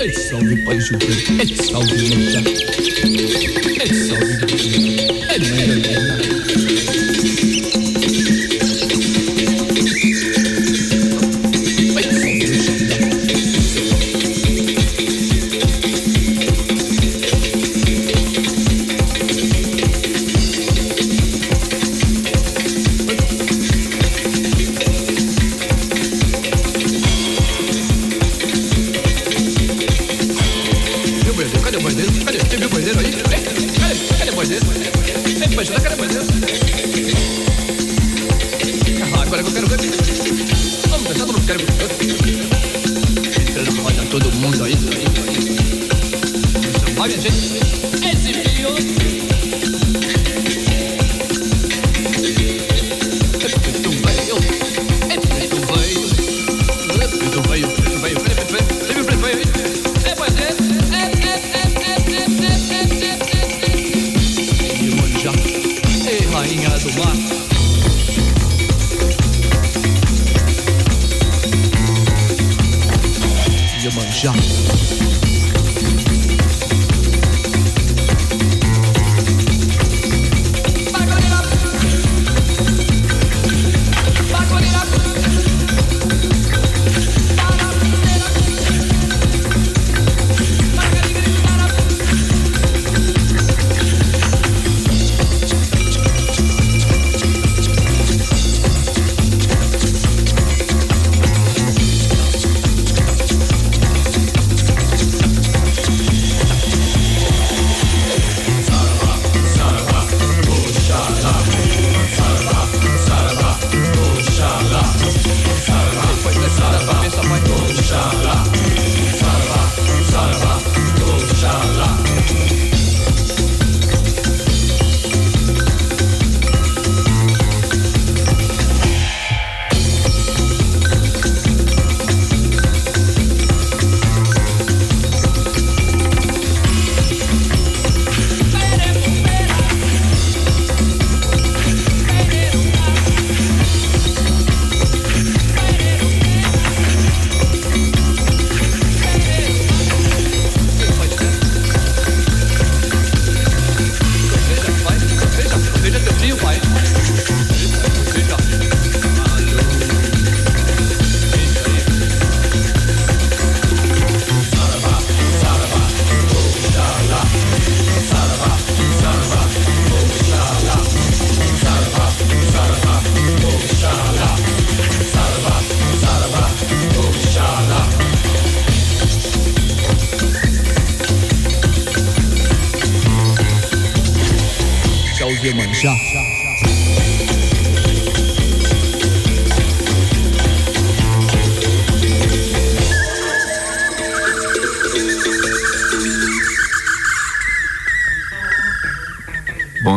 É salve pai Júlio, é salve mãe. É salve menina, é mãe Helena.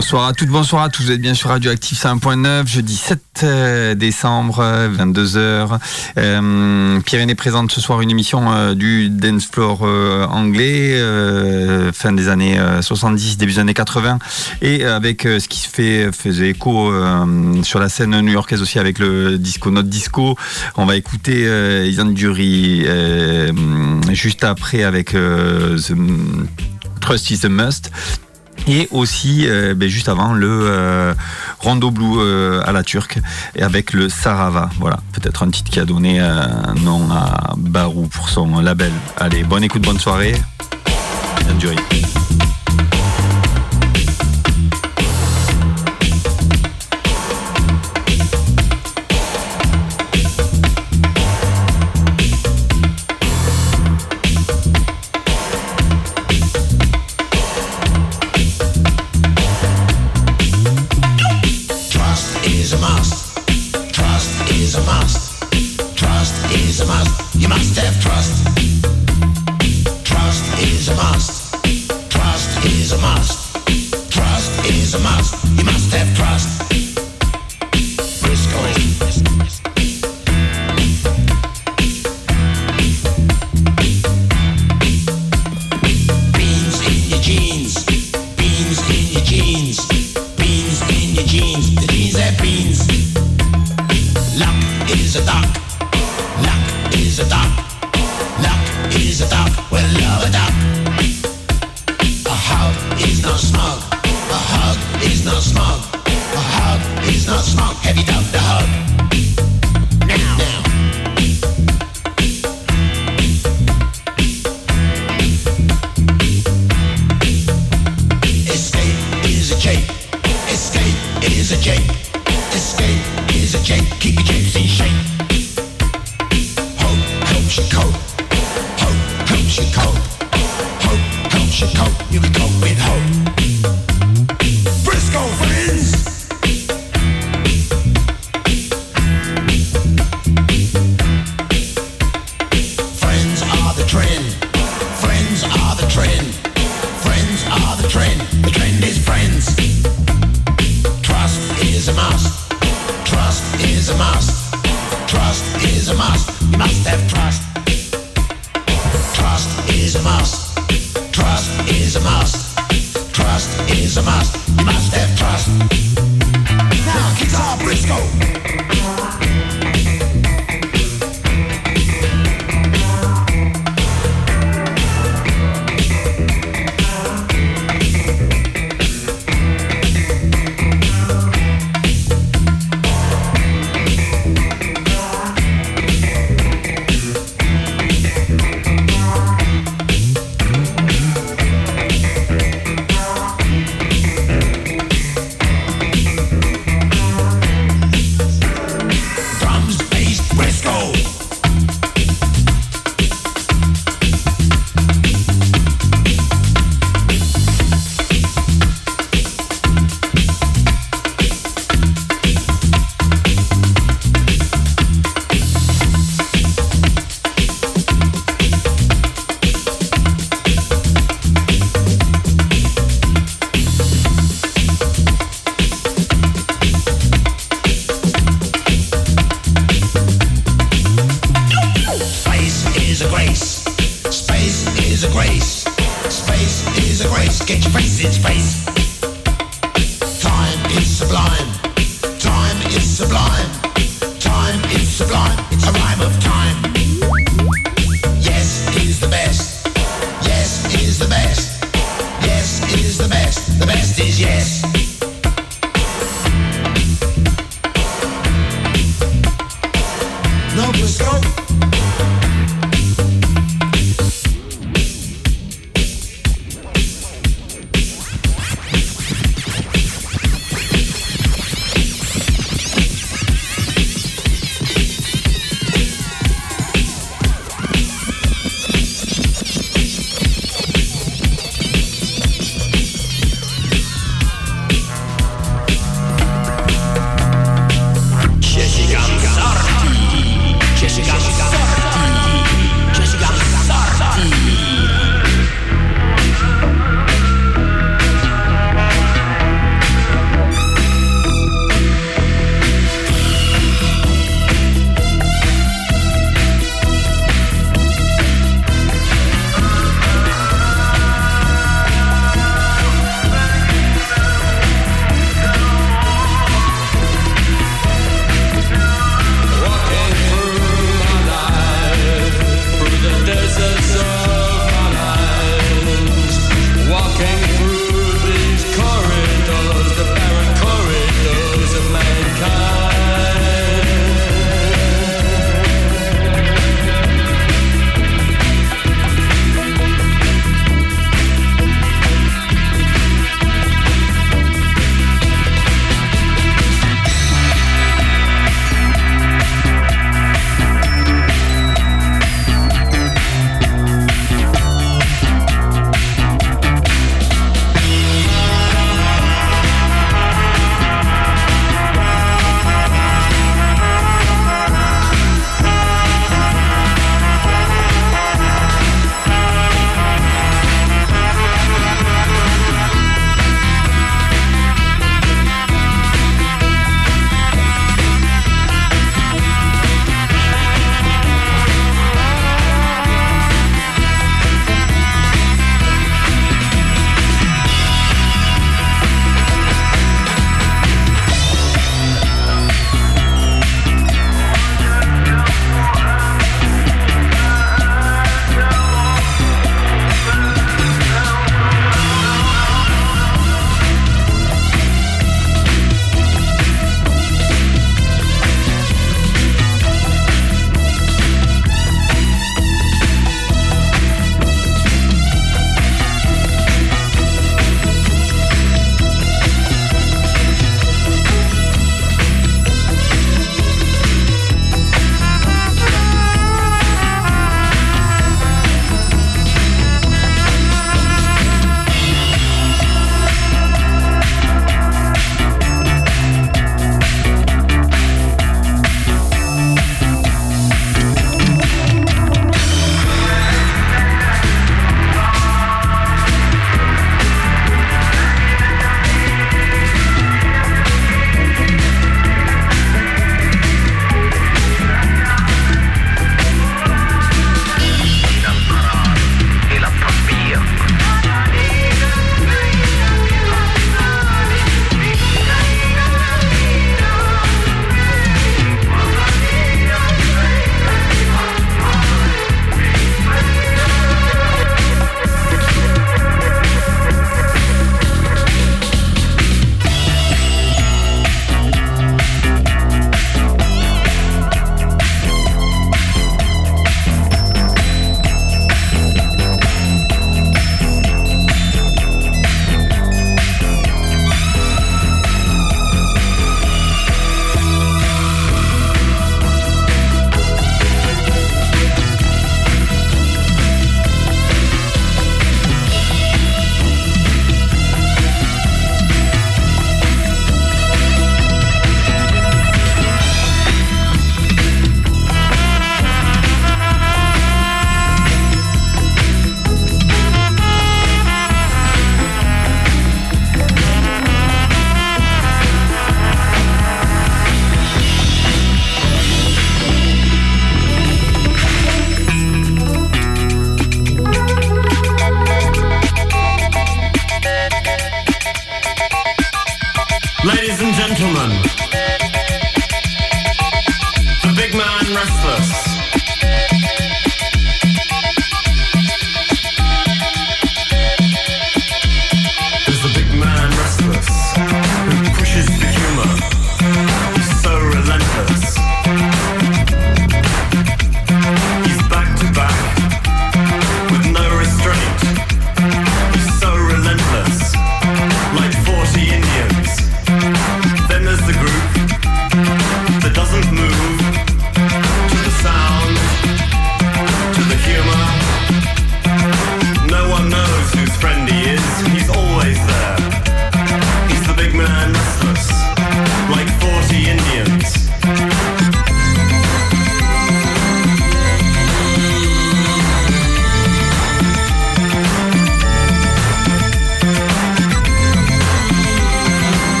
Bonsoir à toutes, bonsoir à tous. Vous êtes bien sur Radioactive 5.9, jeudi 7 euh, décembre, 22h. Euh, Pyrénées présente ce soir une émission euh, du dance floor euh, anglais, euh, fin des années euh, 70, début des années 80, et avec euh, ce qui se fait faisait écho euh, sur la scène new-yorkaise aussi avec le disco Note Disco. On va écouter euh, Ian Dury euh, juste après avec euh, The Trust is a Must. Et aussi, euh, ben, juste avant, le euh, Rondo Blue euh, à la turque, et avec le Sarava. Voilà, peut-être un titre qui a donné euh, un nom à Barou pour son label. Allez, bonne écoute, bonne soirée. Bien duré.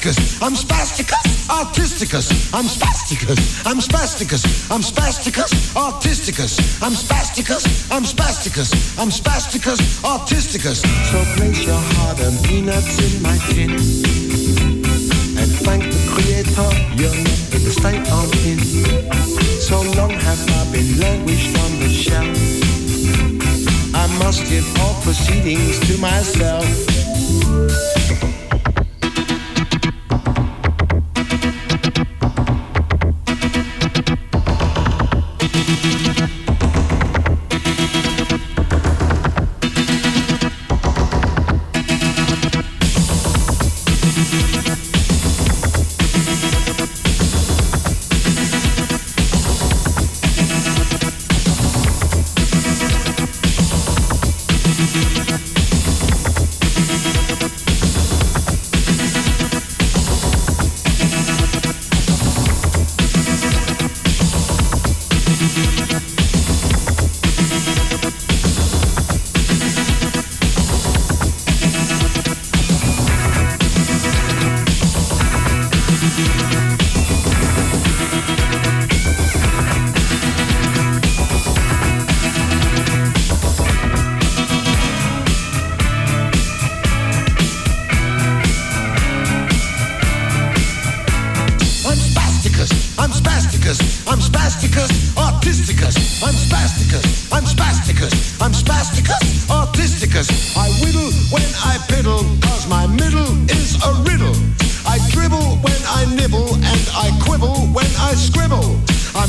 spasticus, I'm spasticus, autisticus, I'm spasticus, I'm spasticus, I'm spasticus, autisticus, I'm spasticus, I'm spasticus, I'm spasticus, autisticus. So place your heart and peanuts in my tin and thank the creator you're in the state I'm in. So long have I been languished on the shelf. I must give all proceedings to myself.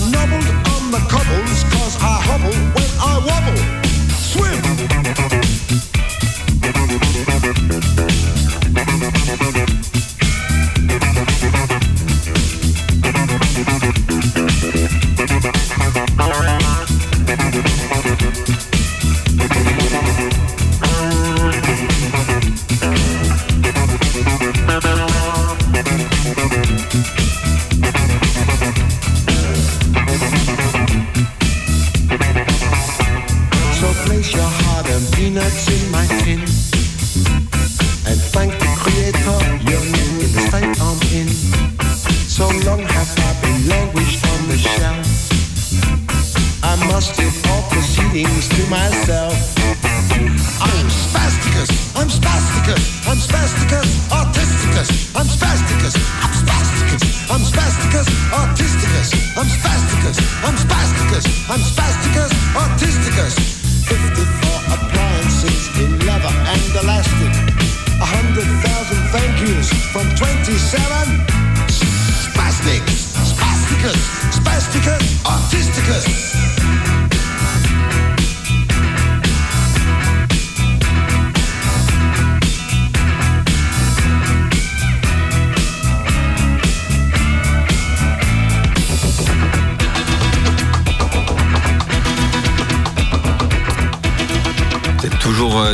noble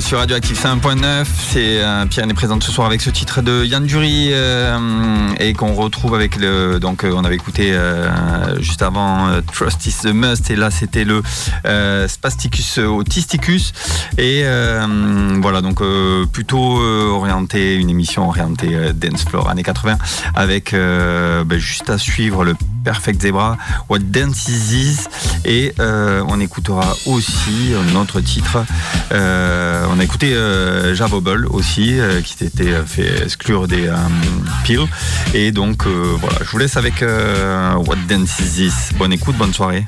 sur Radioactive 5.9, C'est euh, Pierre est présente ce soir avec ce titre de Yann Dury euh, et qu'on retrouve avec le. Donc euh, on avait écouté juste avant Trust is the must et là c'était le Spasticus autisticus. Et euh, voilà, donc euh, plutôt euh, orienté, une émission orientée dance floor années 80, avec ben, juste à suivre le Perfect Zebra, What Dance Is This, et on écoutera aussi un autre titre. on a écouté Jabobble aussi, qui s'était fait exclure des piles. Et donc voilà, je vous laisse avec What Dance Is This. Bonne écoute, bonne soirée.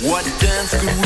What dance could we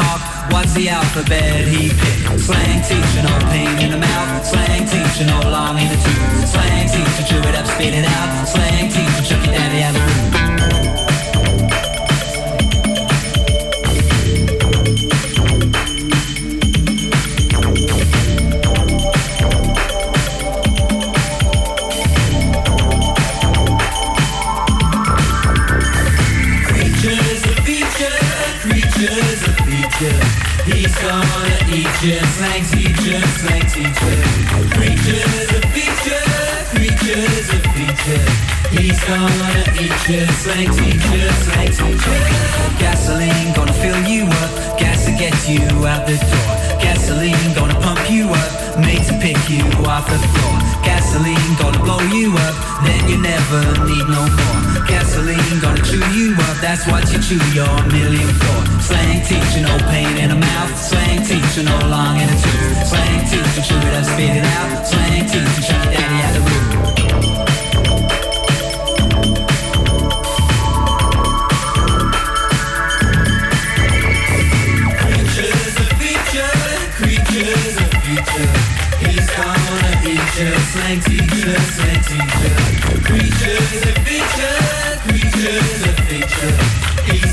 talk. What's the alphabet he picked? Slang teacher, no pain in the mouth. Slang teacher, no long in the tooth. Slang teacher, chew it up, spit it out. Slang teacher, chuck daddy out the room. He's gonna eat you, slang teacher, slang teacher. Creatures a feature, creatures a feature. He's gonna eat you, slang teacher, slang teacher. Gasoline gonna fill you up, gas to get you out the door. Gasoline gonna pump you up, made to pick you off the floor. Gasoline gonna blow you up, then you never need no more. Gasoline gonna chew you up, that's what you chew your million for. Slang teacher, no pain in the mouth. Slang teacher, no long in the tooth. Slang teacher, chew it up, spit it out. Slang teacher, chuck your daddy you, slang teacher, slang teacher. Creatures a feature, creatures a feature. He's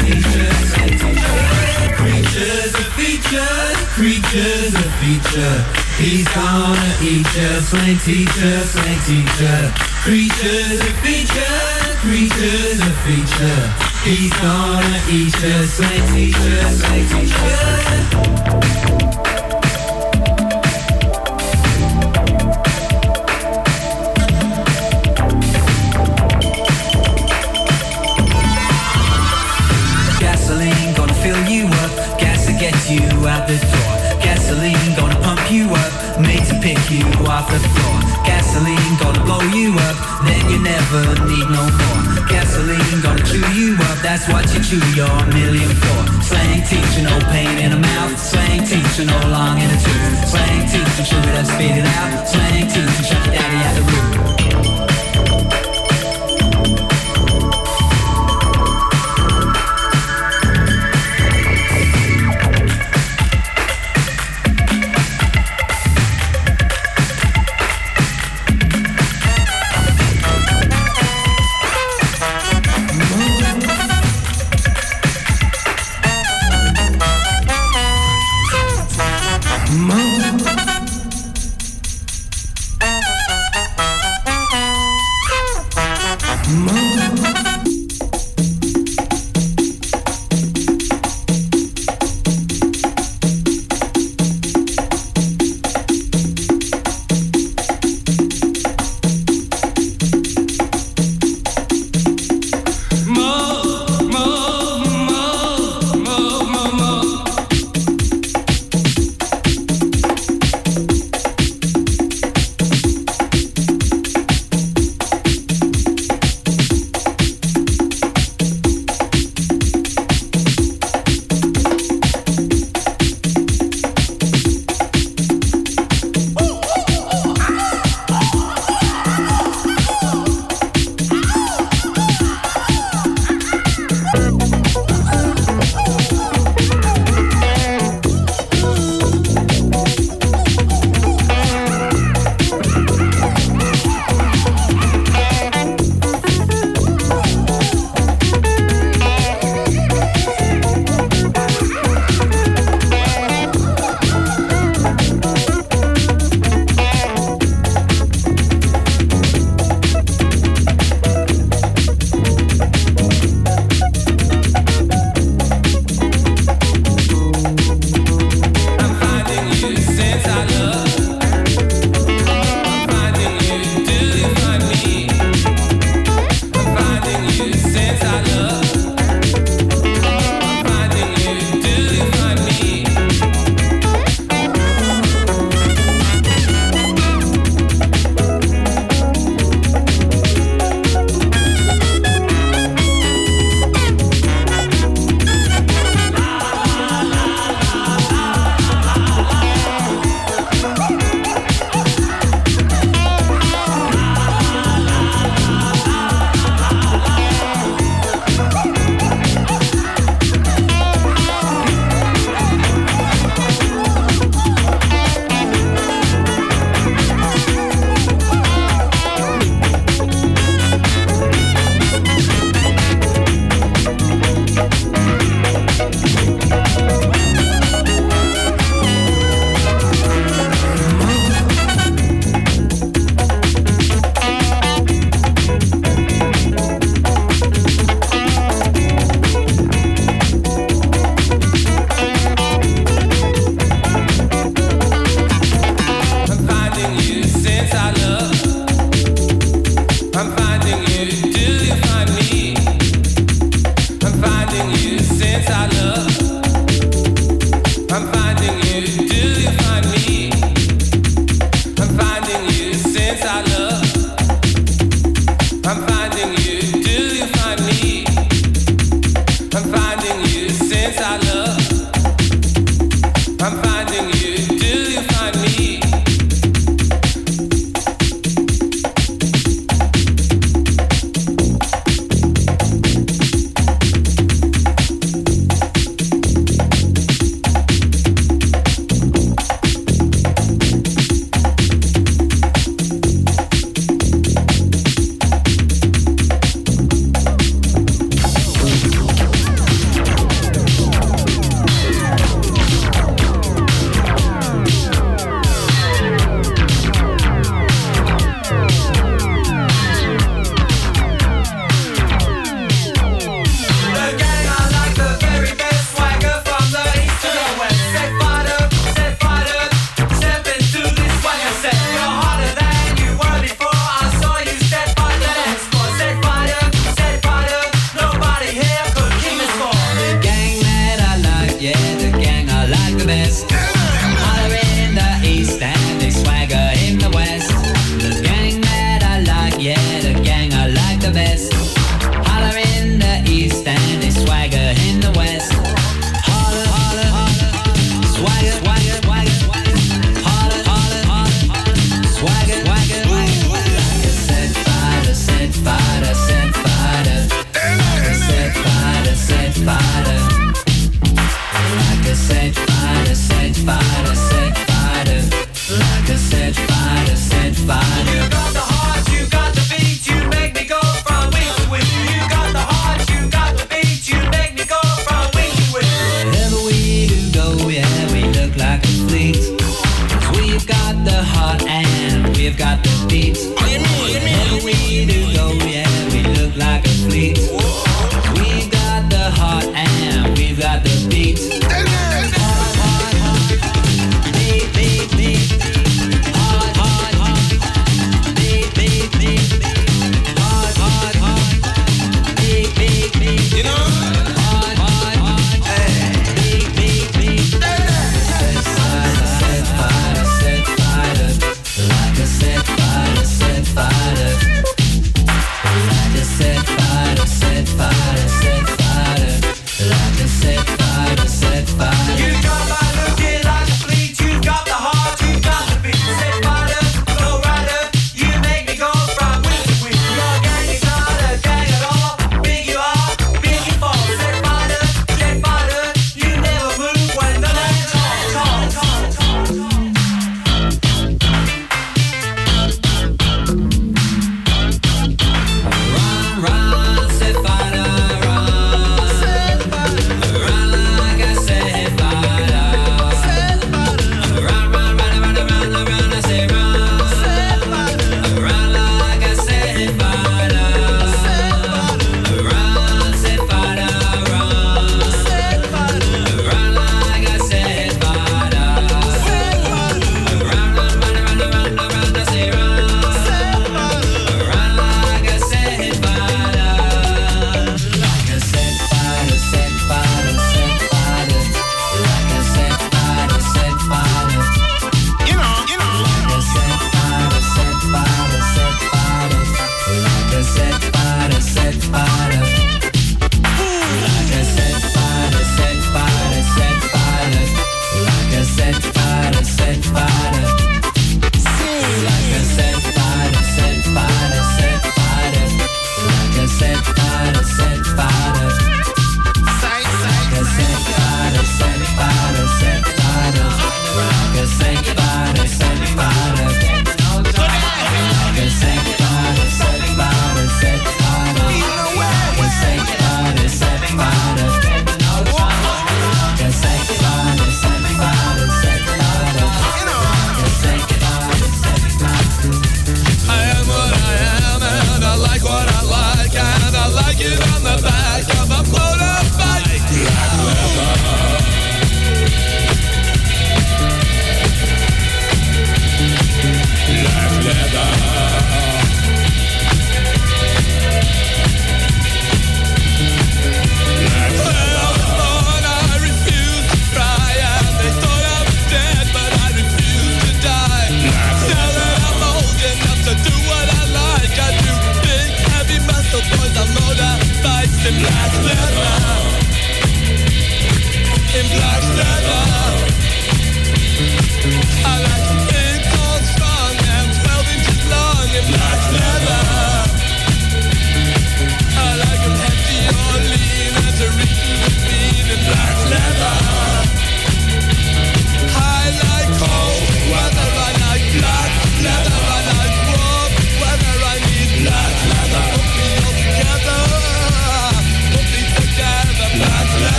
teacher, teacher. Creatures a feature, creatures feature. He's gonna eat you, slang teacher, slang teacher. Creatures a feature, creatures a feature. He's gonna eat you, slang teacher, slang teacher. That's what you chew your million for. Slang teacher, no pain in the mouth. Slang teacher, no long in the tooth. Slang teacher, it up, spit it out. Slang teacher, chuck your daddy out the room.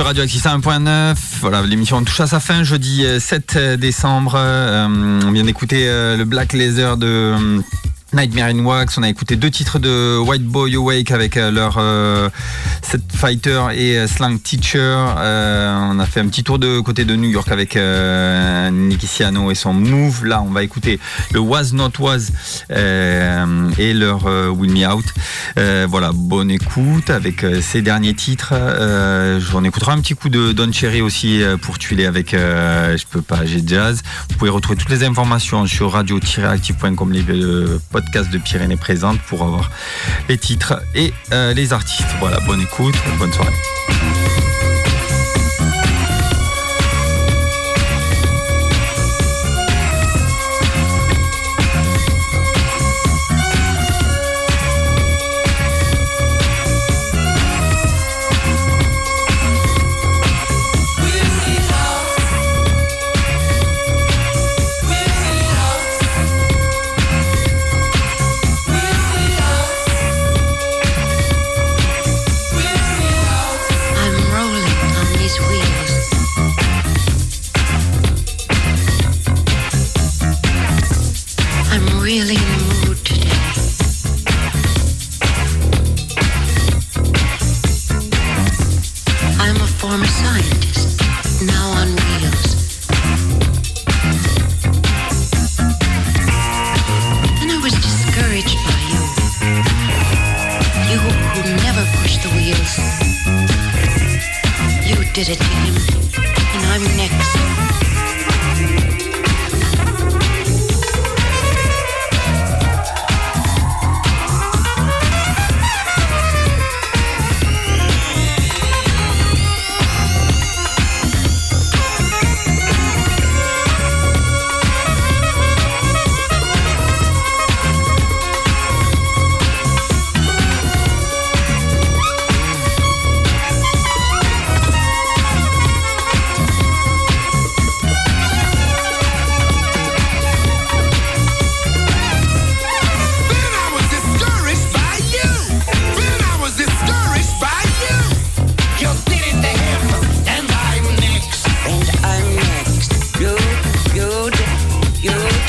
Sur Radio Actif 1.9. Voilà, l'émission touche à sa fin jeudi euh, 7 décembre. Euh, on vient d'écouter euh, le Black Laser de euh, Nightmare in Wax. On a écouté deux titres de White Boy Awake avec euh, leur euh, Set Fighter et euh, Slang Teacher. On a fait un petit tour de côté de New York avec euh, Nicky Siano et son Move. Là, on va écouter le Was Not Was et leur Will Me Out. Voilà, bonne écoute avec ces derniers titres. On écoutera un petit coup de Don Cherry aussi pour tuiler avec Je peux pas, j'ai jazz. Vous pouvez retrouver toutes les informations sur radio-active.com, podcasts de Pyrénées présentes pour avoir les titres et euh, les artistes. Voilà, bonne écoute, bonne soirée.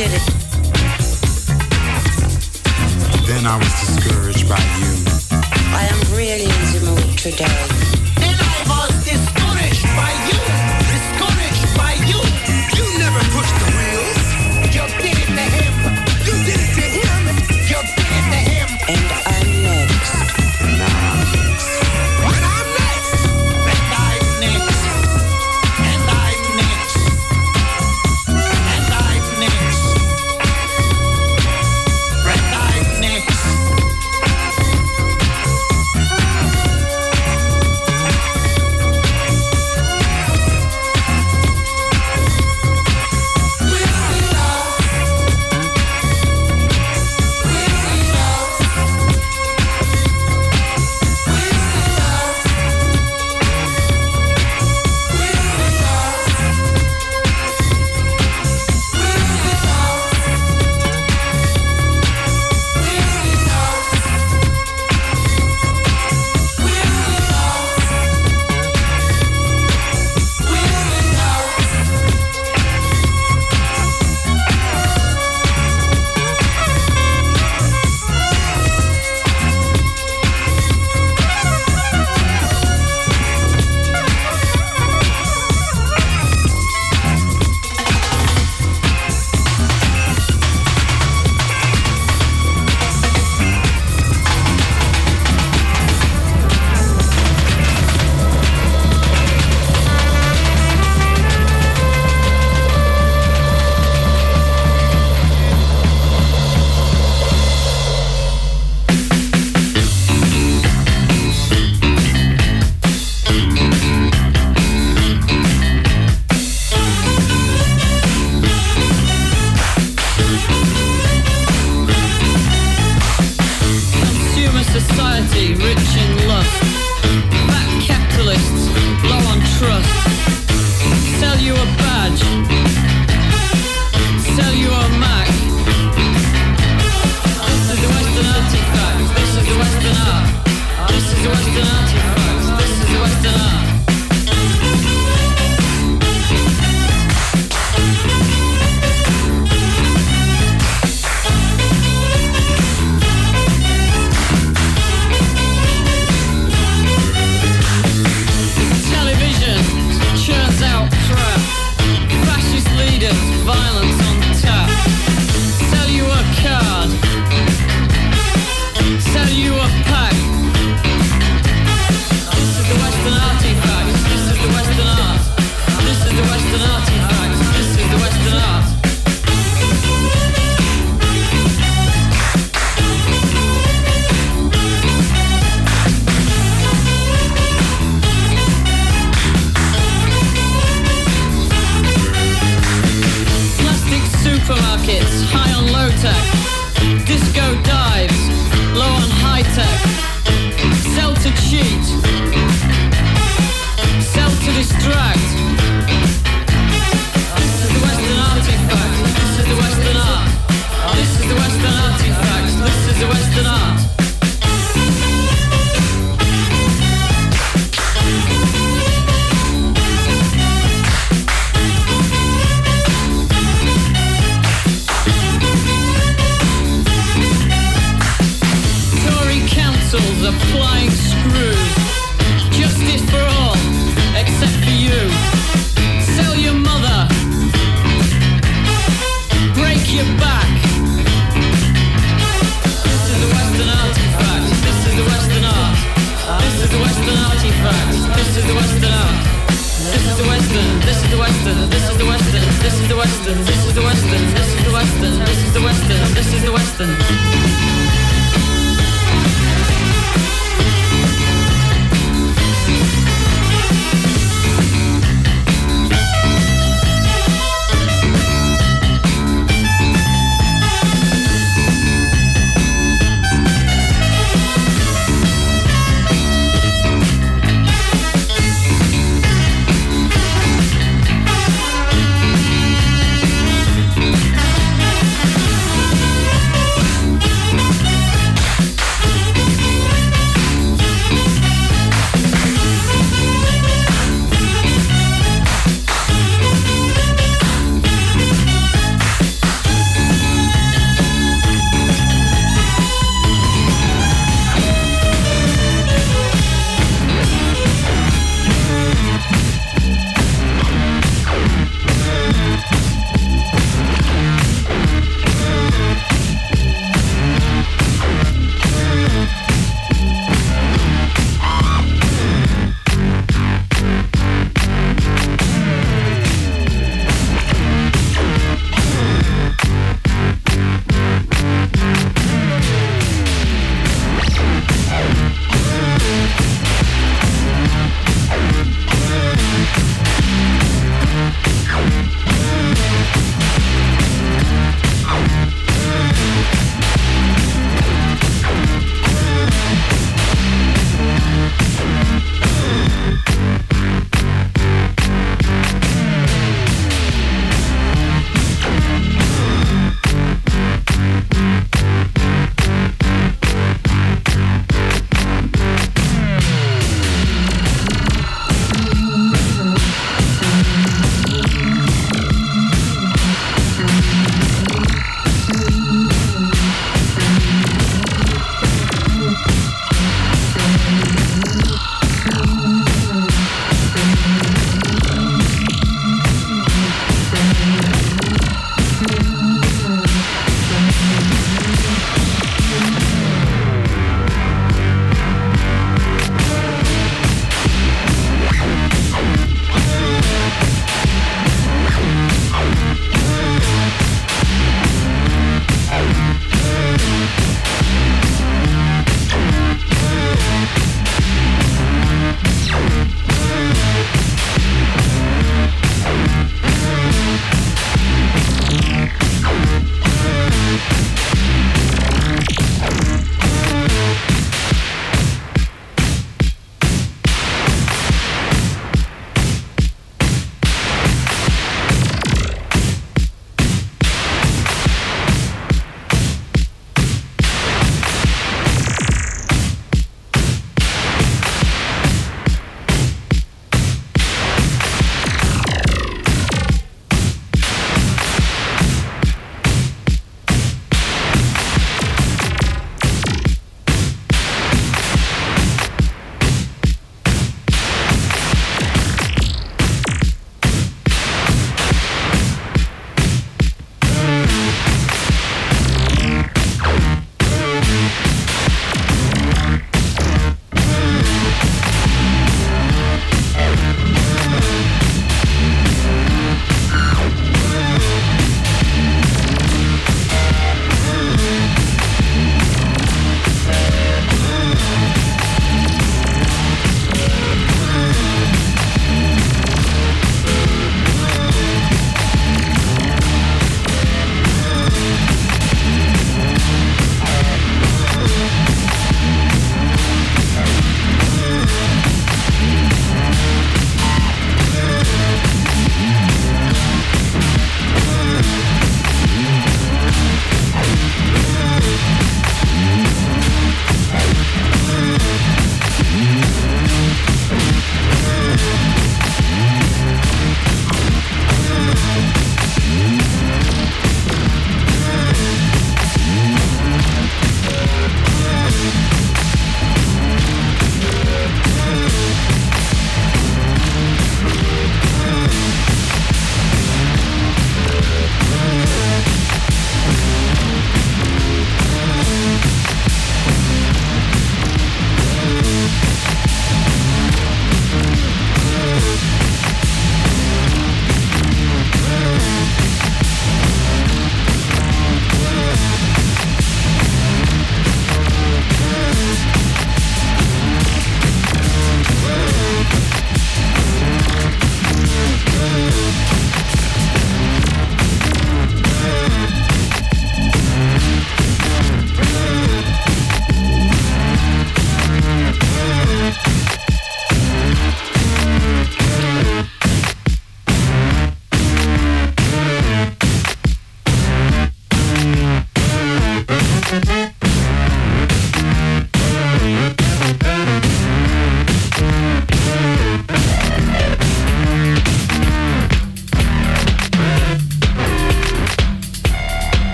Did it. Then I was discouraged by you. I am really in the mood today. Then I was discouraged by you.